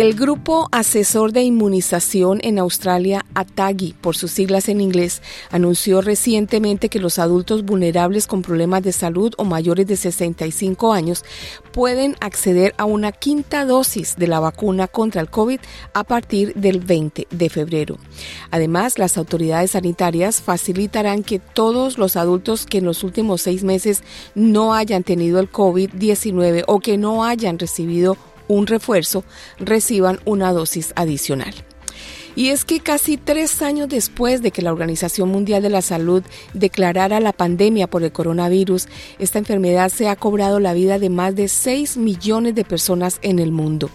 El Grupo Asesor de Inmunización en Australia, ATAGI, por sus siglas en inglés, anunció recientemente que los adultos vulnerables con problemas de salud o mayores de 65 años pueden acceder a una quinta dosis de la vacuna contra el COVID a partir del 20 de febrero. Además, las autoridades sanitarias facilitarán que todos los adultos que en los últimos seis meses no hayan tenido el COVID-19 o que no hayan recibido un refuerzo reciban una dosis adicional. Y es que casi tres años después de que la Organización Mundial de la Salud declarara la pandemia por el coronavirus, esta enfermedad se ha cobrado la vida de más de 6 millones de personas en el mundo.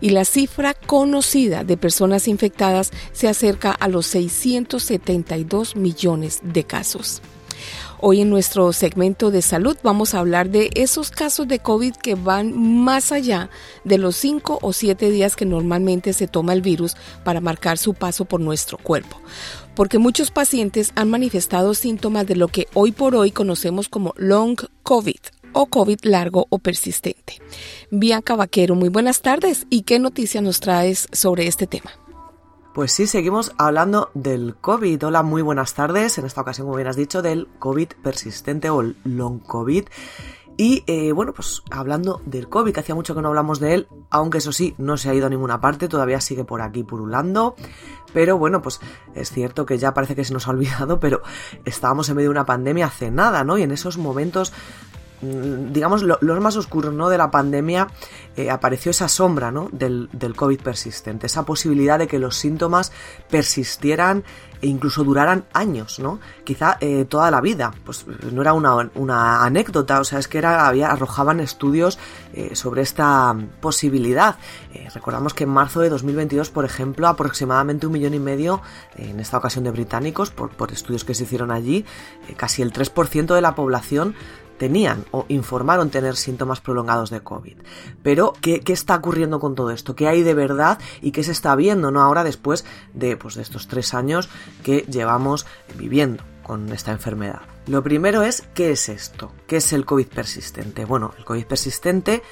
Y la cifra conocida de personas infectadas se acerca a los 672 millones de casos. Hoy en nuestro segmento de salud vamos a hablar de esos casos de COVID que van más allá de los cinco o siete días que normalmente se toma el virus para marcar su paso por nuestro cuerpo. Porque muchos pacientes han manifestado síntomas de lo que hoy por hoy conocemos como long COVID o COVID largo o persistente. Bianca Vaquero, muy buenas tardes. ¿Y qué noticias nos traes sobre este tema? Pues sí, seguimos hablando del COVID. Hola, muy buenas tardes. En esta ocasión, como bien has dicho, del COVID persistente o el long COVID. Y eh, bueno, pues hablando del COVID, que hacía mucho que no hablamos de él, aunque eso sí, no se ha ido a ninguna parte, todavía sigue por aquí purulando. Pero bueno, pues es cierto que ya parece que se nos ha olvidado, pero estábamos en medio de una pandemia hace nada, ¿no? Y en esos momentos Mm, digamos, los más oscuros ¿no? de la pandemia, eh, apareció esa sombra ¿no? del, del, COVID persistente, esa posibilidad de que los síntomas persistieran e incluso duraran años, ¿no? Quizá eh, toda la vida. Pues no era una, una, anécdota, o sea, es que era, había, arrojaban estudios eh, sobre esta posibilidad. recordamos que en marzo de 2022, por ejemplo, aproximadamente un millón y medio, en esta ocasión de británicos, por, por estudios que se hicieron allí, casi el 3% de la población tenían o informaron tener síntomas prolongados de COVID. Pero, ¿qué, está ocurriendo con todo esto? ¿Qué hay de verdad y qué se está viendo no ahora después de, pues, de estos tres años que llevamos viviendo con esta enfermedad? Lo primero es, ¿qué es esto? ¿Qué es el COVID persistente? Bueno, el COVID persistente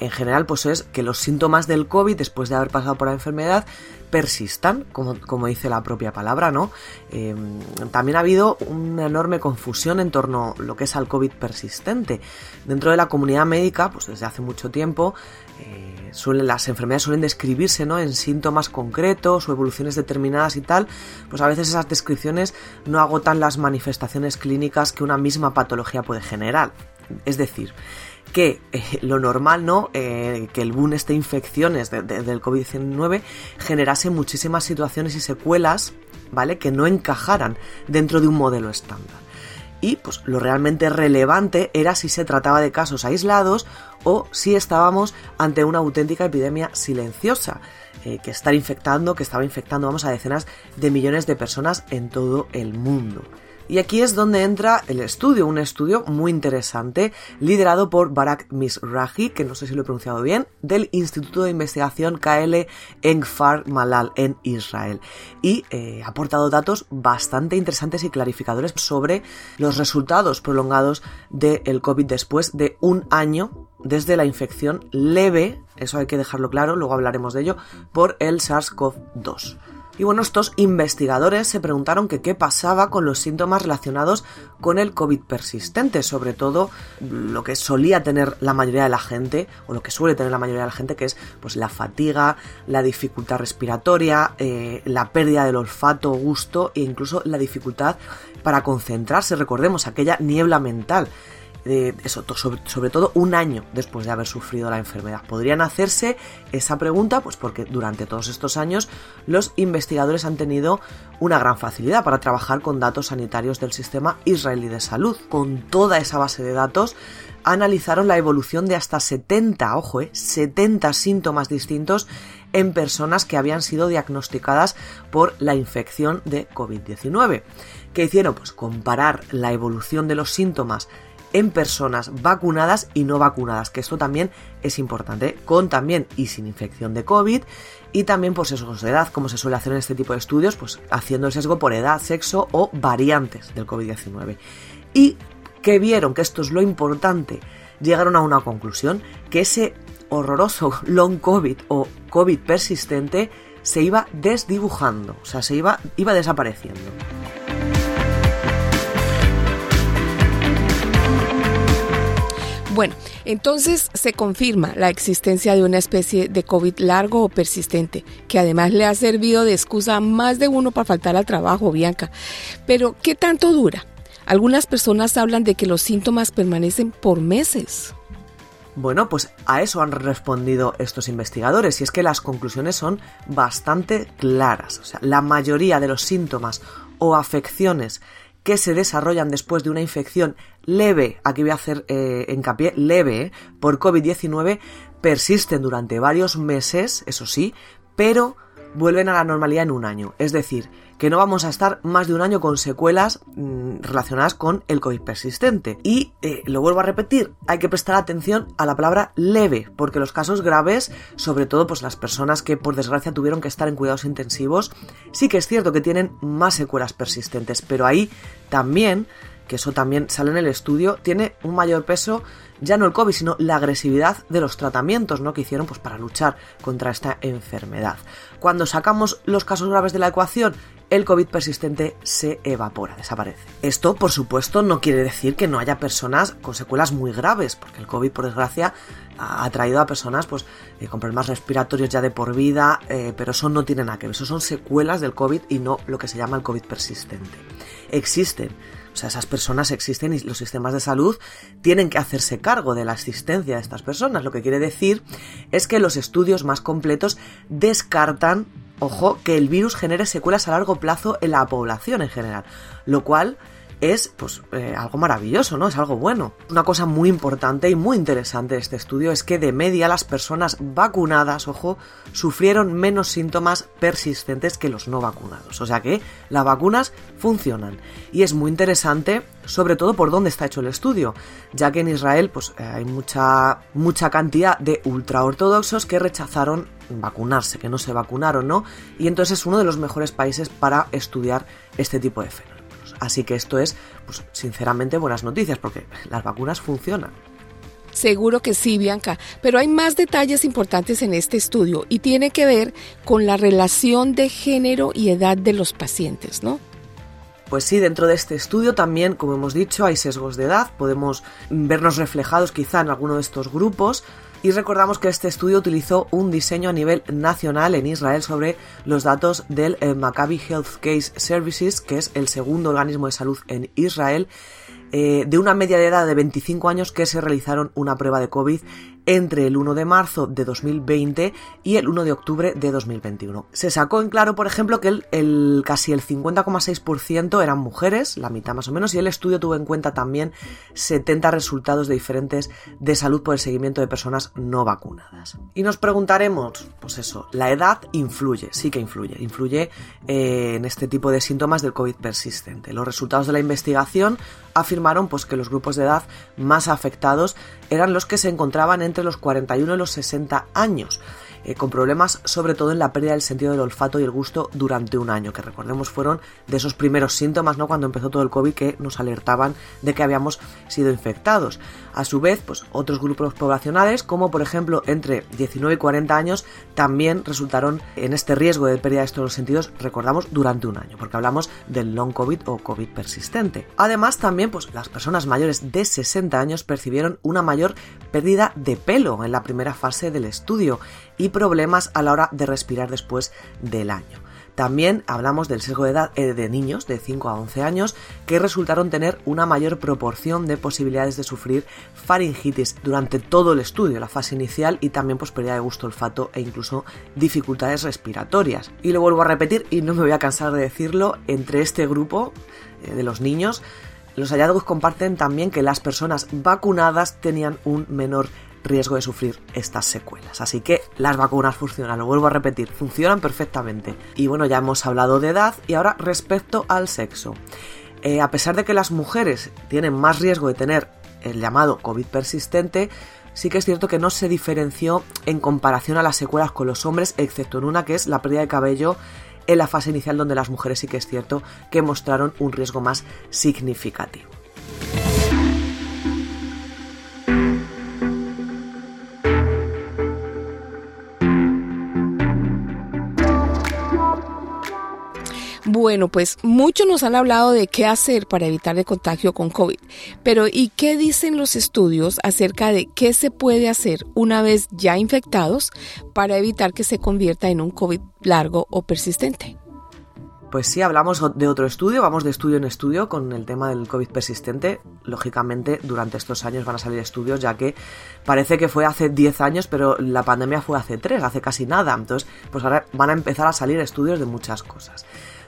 en general pues es que los síntomas del COVID después de haber pasado por la enfermedad persistan, como, como dice la propia palabra, ¿no? Em, también ha habido una enorme confusión en torno a lo que es al COVID persistente. Dentro de la comunidad médica, pues desde hace mucho tiempo, eh, las enfermedades suelen describirse ¿no? en síntomas concretos o evoluciones determinadas y tal, pues a veces esas descripciones no agotan las manifestaciones clínicas que una misma patología puede generar. Es decir, que eh, lo normal, ¿no? Eh, que el boom de infecciones del COVID-19 generase muchísimas situaciones y secuelas, ¿vale? Que no encajaran dentro de un modelo estándar. Y pues lo realmente relevante era si se trataba de casos aislados o si estábamos ante una auténtica epidemia silenciosa eh, que estar infectando, que estaba infectando, vamos, a decenas de millones de personas en todo el mundo. Y aquí es donde entra el estudio, un estudio muy interesante, liderado por Barak Misrahi, que no sé si lo he pronunciado bien, del Instituto de Investigación KL en Malal, en Israel. Y eh, ha aportado datos bastante interesantes y clarificadores sobre los resultados prolongados del COVID después de un año desde la infección leve, eso hay que dejarlo claro, luego hablaremos de ello, por el SARS-CoV-2. Y bueno, estos investigadores se preguntaron qué pasaba con los síntomas relacionados con el COVID persistente, sobre todo lo que solía tener la mayoría de la gente, o lo que suele tener la mayoría de la gente, que es pues la fatiga, la dificultad respiratoria, eh, la pérdida del olfato, gusto e incluso la dificultad para concentrarse. Recordemos aquella niebla mental sobre, todo un año después de haber sufrido la enfermedad. Podrían hacerse esa pregunta, pues porque durante todos estos años los investigadores han tenido una gran facilidad para trabajar con datos sanitarios del sistema israelí de salud. Con toda esa base de datos analizaron la evolución de hasta 70, ojo, 70 eh, síntomas distintos en personas que habían sido diagnosticadas por la infección de COVID-19. ¿Qué hicieron? Pues comparar la evolución de los síntomas en personas vacunadas y no vacunadas, que esto también es importante, con también y sin infección de COVID y también por sesgos de edad, como se suele hacer en este tipo de estudios, pues haciendo el sesgo por edad, sexo o variantes del COVID-19. Y que vieron que esto es lo importante, llegaron a una conclusión, que ese horroroso long COVID o COVID persistente se iba desdibujando, o sea, se iba, iba desapareciendo. Bueno, entonces se confirma la existencia de una especie de COVID largo o persistente, que además le ha servido de excusa a más de uno para faltar al trabajo, Bianca. Pero, ¿qué tanto dura? Algunas personas hablan de que los síntomas permanecen por meses. Bueno, pues a eso han respondido estos investigadores y es que las conclusiones son bastante claras. O sea, la mayoría de los síntomas o afecciones que se desarrollan después de una infección leve, aquí voy a hacer eh, hincapié, leve por COVID-19, persisten durante varios meses, eso sí, pero vuelven a la normalidad en un año. Es decir, que no vamos a estar más de un año con secuelas mm, relacionadas con el COVID persistente. Y eh, lo vuelvo a repetir, hay que prestar atención a la palabra leve, porque los casos graves, sobre todo pues las personas que por desgracia tuvieron que estar en cuidados intensivos, sí que es cierto que tienen más secuelas persistentes, pero ahí también que eso también sale en el estudio, tiene un mayor peso ya no el COVID, sino la agresividad de los tratamientos ¿no? que hicieron pues, para luchar contra esta enfermedad. Cuando sacamos los casos graves de la ecuación, el COVID persistente se evapora, desaparece. Esto, por supuesto, no quiere decir que no haya personas con secuelas muy graves, porque el COVID, por desgracia, ha traído a personas pues, eh, con problemas respiratorios ya de por vida, eh, pero eso no tiene nada que ver, eso son secuelas del COVID y no lo que se llama el COVID persistente. Existen o sea, esas personas existen y los sistemas de salud tienen que hacerse cargo de la existencia de estas personas. Lo que quiere decir es que los estudios más completos descartan, ojo, que el virus genere secuelas a largo plazo en la población en general. Lo cual es pues eh, algo maravilloso, ¿no? Es algo bueno. Una cosa muy importante y muy interesante de este estudio es que de media las personas vacunadas, ojo, sufrieron menos síntomas persistentes que los no vacunados. O sea que las vacunas funcionan. Y es muy interesante, sobre todo por dónde está hecho el estudio, ya que en Israel pues eh, hay mucha mucha cantidad de ultraortodoxos que rechazaron vacunarse, que no se vacunaron, ¿no? Y entonces es uno de los mejores países para estudiar este tipo de fenómenos. Así que esto es, pues, sinceramente, buenas noticias, porque las vacunas funcionan. Seguro que sí, Bianca, pero hay más detalles importantes en este estudio y tiene que ver con la relación de género y edad de los pacientes, ¿no? Pues sí, dentro de este estudio también, como hemos dicho, hay sesgos de edad, podemos vernos reflejados quizá en alguno de estos grupos, y recordamos que este estudio utilizó un diseño a nivel nacional en Israel sobre los datos del eh, Maccabi Health Case Services, que es el segundo organismo de salud en Israel, eh, de una media de edad de 25 años que se realizaron una prueba de COVID entre el 1 de marzo de 2020 y el 1 de octubre de 2021. Se sacó en claro, por ejemplo, que el, casi el 50,6% eran mujeres, la mitad más o menos, y el estudio tuvo en cuenta también 70 resultados de diferentes de salud por el seguimiento de personas no vacunadas. Y nos preguntaremos, pues eso, la edad influye, sí que influye, influye eh, en este tipo de síntomas del COVID persistente. Los resultados de la investigación afirmaron pues que los grupos de edad más afectados eran los que se encontraban entre los 41 y los 60 años. Eh, con problemas sobre todo en la pérdida del sentido del olfato y el gusto durante un año, que recordemos fueron de esos primeros síntomas, ¿no? Cuando empezó todo el COVID que nos alertaban de que habíamos sido infectados. A su vez, pues otros grupos poblacionales, como por ejemplo entre 19 y 40 años, también resultaron en este riesgo de pérdida de estos sentidos, recordamos, durante un año, porque hablamos del long COVID o COVID persistente. Además, también, pues las personas mayores de 60 años percibieron una mayor pérdida de pelo en la primera fase del estudio y problemas a la hora de respirar después del año. También hablamos del sesgo de edad eh, de niños de 5 a 11 años que resultaron tener una mayor proporción de posibilidades de sufrir faringitis durante todo el estudio, la fase inicial y también pues pérdida de gusto, olfato e incluso dificultades respiratorias. Y lo vuelvo a repetir y no me voy a cansar de decirlo, entre este grupo eh, de los niños los hallazgos comparten también que las personas vacunadas tenían un menor riesgo de sufrir estas secuelas. Así que las vacunas funcionan, lo vuelvo a repetir, funcionan perfectamente. Y bueno, ya hemos hablado de edad y ahora respecto al sexo. Eh, a pesar de que las mujeres tienen más riesgo de tener el llamado COVID persistente, sí que es cierto que no se diferenció en comparación a las secuelas con los hombres, excepto en una que es la pérdida de cabello en la fase inicial donde las mujeres sí que es cierto que mostraron un riesgo más significativo. Bueno, pues muchos nos han hablado de qué hacer para evitar el contagio con COVID, pero ¿y qué dicen los estudios acerca de qué se puede hacer una vez ya infectados para evitar que se convierta en un COVID largo o persistente? Pues sí, hablamos de otro estudio, vamos de estudio en estudio con el tema del COVID persistente. Lógicamente, durante estos años van a salir estudios, ya que parece que fue hace 10 años, pero la pandemia fue hace 3, hace casi nada. Entonces, pues ahora van a empezar a salir estudios de muchas cosas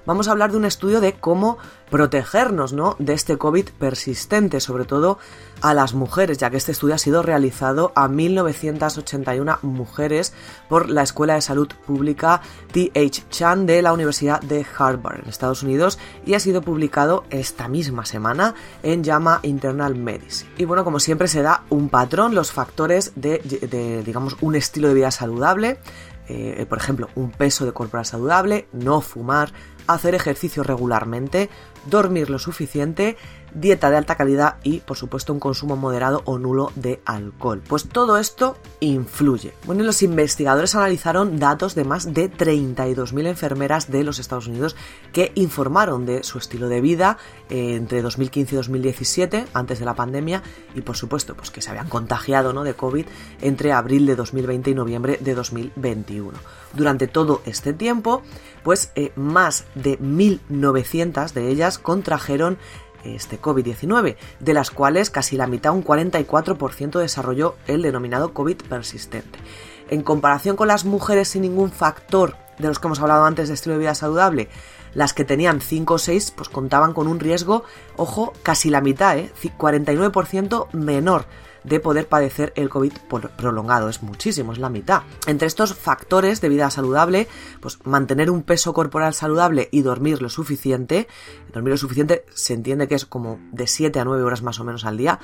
vamos a hablar de un estudio de cómo protegernos ¿no? de este COVID persistente, sobre todo a las mujeres, ya que este estudio ha sido realizado a 1981 mujeres por la Escuela de Salud Pública T.H. Chan de la Universidad de Harvard en Estados Unidos y ha sido publicado esta misma semana en JAMA Internal Medicine. Y bueno, como siempre se da un patrón, los factores de, digamos, un estilo de vida saludable, eh, por ejemplo, un peso de corporal saludable, no fumar, hacer ejercicio regularmente, dormir lo suficiente dieta de alta calidad y, por supuesto, un consumo moderado o nulo de alcohol. Pues todo esto influye. Bueno, los investigadores analizaron datos de más de 32.000 enfermeras de los Estados Unidos que informaron de su estilo de vida eh, entre 2015 y 2017, antes de la pandemia, y por supuesto, pues que se habían contagiado ¿no? de COVID entre abril de 2020 y noviembre de 2021. Durante todo este tiempo, pues eh, más de 1.900 de ellas contrajeron este COVID-19, de las cuales casi la mitad, un 44%, desarrolló el denominado COVID persistente. En comparación con las mujeres sin ningún factor de los que hemos hablado antes de estilo de vida saludable, las que tenían 5 o 6 pues contaban con un riesgo, ojo, casi la mitad, ¿eh? 49% menor de poder padecer el COVID prolongado. Es muchísimo, es la mitad. Entre estos factores de vida saludable, pues mantener un peso corporal saludable y dormir lo suficiente, dormir lo suficiente se entiende que es como de 7 a 9 horas más o menos al día,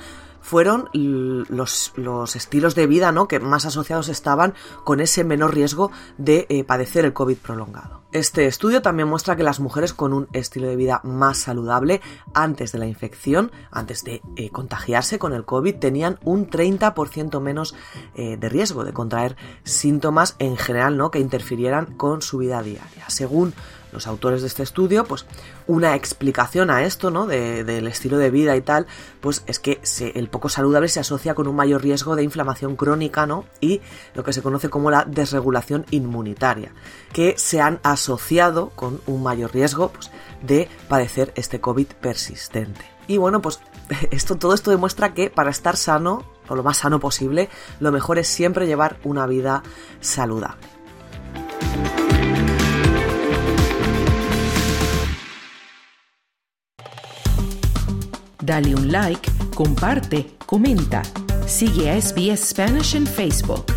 fueron los, los estilos de vida ¿no? que más asociados estaban con ese menor riesgo de eh, padecer el COVID prolongado. Este estudio también muestra que las mujeres con un estilo de vida más saludable antes de la infección, antes de eh, contagiarse con el COVID, tenían un 30% menos eh, de riesgo de contraer síntomas en general ¿no? que interfirieran con su vida diaria. Según los autores de este estudio, pues una explicación a esto, ¿no? del estilo de vida y tal, pues es que el poco saludable se asocia con un mayor riesgo de inflamación crónica, ¿no? Y lo que se conoce como la desregulación inmunitaria, que se han asociado con un mayor riesgo pues, de padecer este COVID persistente. Y bueno, pues esto, todo esto demuestra que para estar sano, o lo más sano posible, lo mejor es siempre llevar una vida saludable. Dale un like, comparte, comenta. Sigue a SBS Spanish en Facebook.